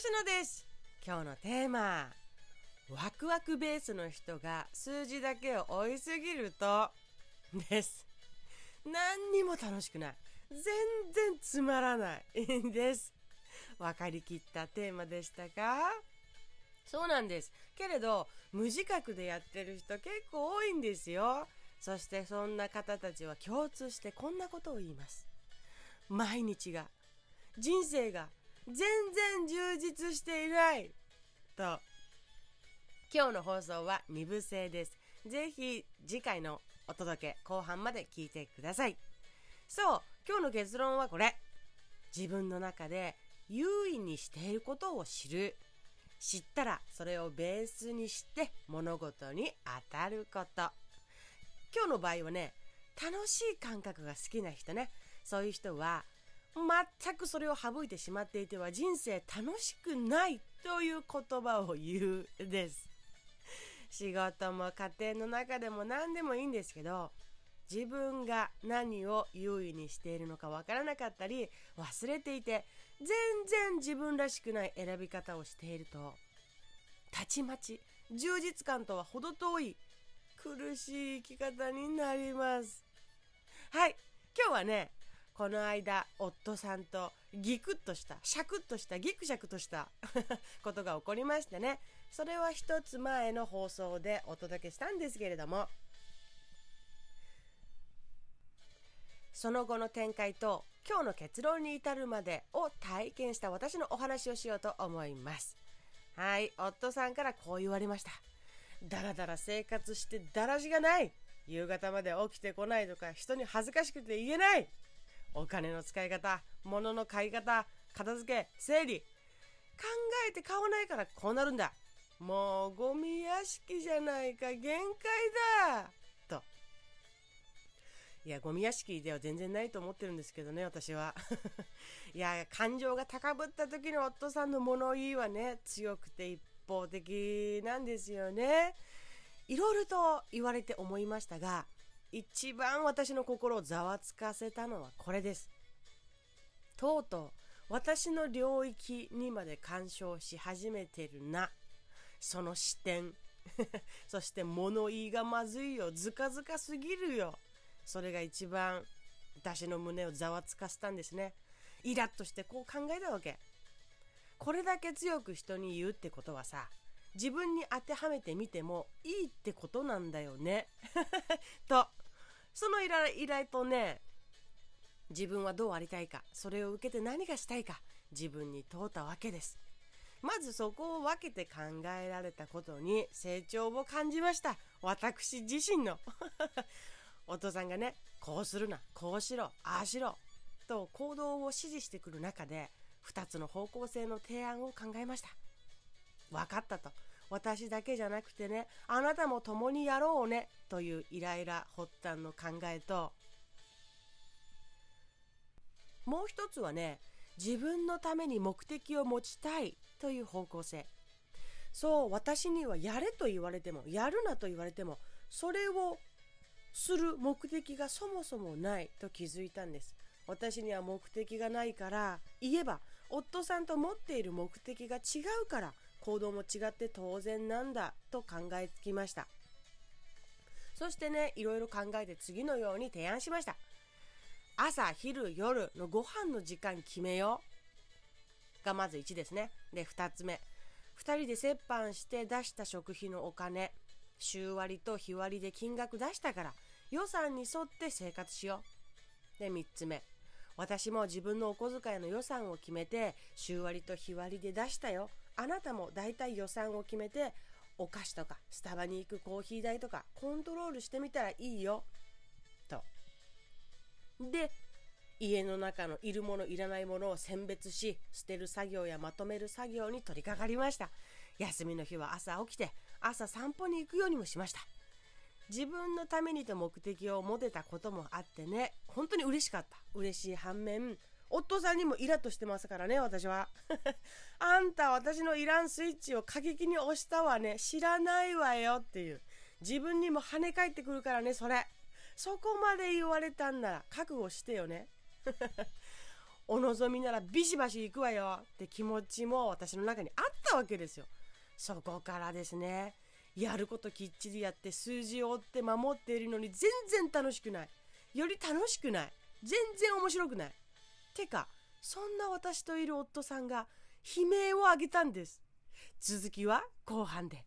吉野です。今日のテーマ。ワクワクベースの人が数字だけを追いすぎると。です。何にも楽しくない。全然つまらないんです。分かりきったテーマでしたか？そうなんです。けれど無自覚でやってる人結構多いんですよ。そしてそんな方たちは共通してこんなことを言います。毎日が人生が全然充実していない。と。今日の放送は2部制です。ぜひ次回のお届け後半まで聞いてください。そう今日の結論はこれ。自分の中で優位にしていることを知る。知ったらそれをベースにして物事に当たること。今日の場合はね楽しい感覚が好きな人ね。そういう人は全くそれを省いてしまっていては人生楽しくないという言葉を言うです。仕事も家庭の中でも何でもいいんですけど自分が何を優位にしているのかわからなかったり忘れていて全然自分らしくない選び方をしているとたちまち充実感とは程遠い苦しい生き方になります。はい今日はねこの間夫さんとギクッとしたシャクッとしたギクシャクとした ことが起こりましてね。それは一つ前の放送でお届けしたんですけれども。その後の展開と今日の結論に至るまでを体験した私のお話をしようと思います。はい夫さんからこう言われました。だらだら生活してだらしがない。夕方まで起きてこないとか人に恥ずかしくて言えない。お金の使い方物の買い方片付け整理。考えて買わないからこうなるんだ。もうゴミ屋敷じゃないか限界だ。と。いやゴミ屋敷では全然ないと思ってるんですけどね私は。いや感情が高ぶった時の夫さんの物言いはね強くて一方的なんですよね。いろいろと言われて思いましたが一番私の心をざわつかせたのはこれです。とうとう私の領域にまで干渉し始めてるな。その視点。そして物言いがまずいよ。ずかずかすぎるよ。それが一番私の胸をざわつかせたんですね。イラッとしてこう考えたわけ。これだけ強く人に言うってことはさ、自分に当てはめてみてもいいってことなんだよね。とその依頼とね自分はどうありたいかそれを受けて何がしたいか自分に問うたわけです。まずそこを分けて考えられたことに成長を感じました。私自身の。お父さんがねこうするなこうしろああしろと行動を指示してくる中で2つの方向性の提案を考えました。分かったと。私だけじゃなくてねあなたも共にやろうねというイライラ発端の考えともう一つはね自分のために目的を持ちたいという方向性。そう私にはやれと言われてもやるなと言われてもそれをする目的がそもそもないと気づいたんです。私には目的がないから言えば夫さんと持っている目的が違うから行動も違って当然なんだと考えつきました。そしてねいろいろ考えて次のように提案しました。朝昼夜のご飯の時間決めよう。がまず1ですね。で2つ目。2人で折半して出した食費のお金。週割と日割りで金額出したから予算に沿って生活しよう。で3つ目。私も自分のお小遣いの予算を決めて週割と日割りで出したよ。あなたも大体予算を決めてお菓子とかスタバに行くコーヒー代とかコントロールしてみたらいいよ。と。で家の中のいるものいらないものを選別し捨てる作業やまとめる作業に取り掛かりました。休みの日は朝起きて朝散歩に行くようにもしました。自分のためにと目的を持てたこともあってね本当に嬉しかった。嬉しい反面夫さんにもイラッとしてますからね、私は。あんた私のイランスイッチを過激に押したわね。知らないわよっていう。自分にも跳ね返ってくるからね、それ。そこまで言われたんなら覚悟してよね。お望みならビシバシ行くわよって気持ちも私の中にあったわけですよ。そこからですね。やることきっちりやって数字を追って守っているのに全然楽しくない。より楽しくない。全然面白くない。てか、そんな私といる夫さんが悲鳴を上げたんです。続きは後半で。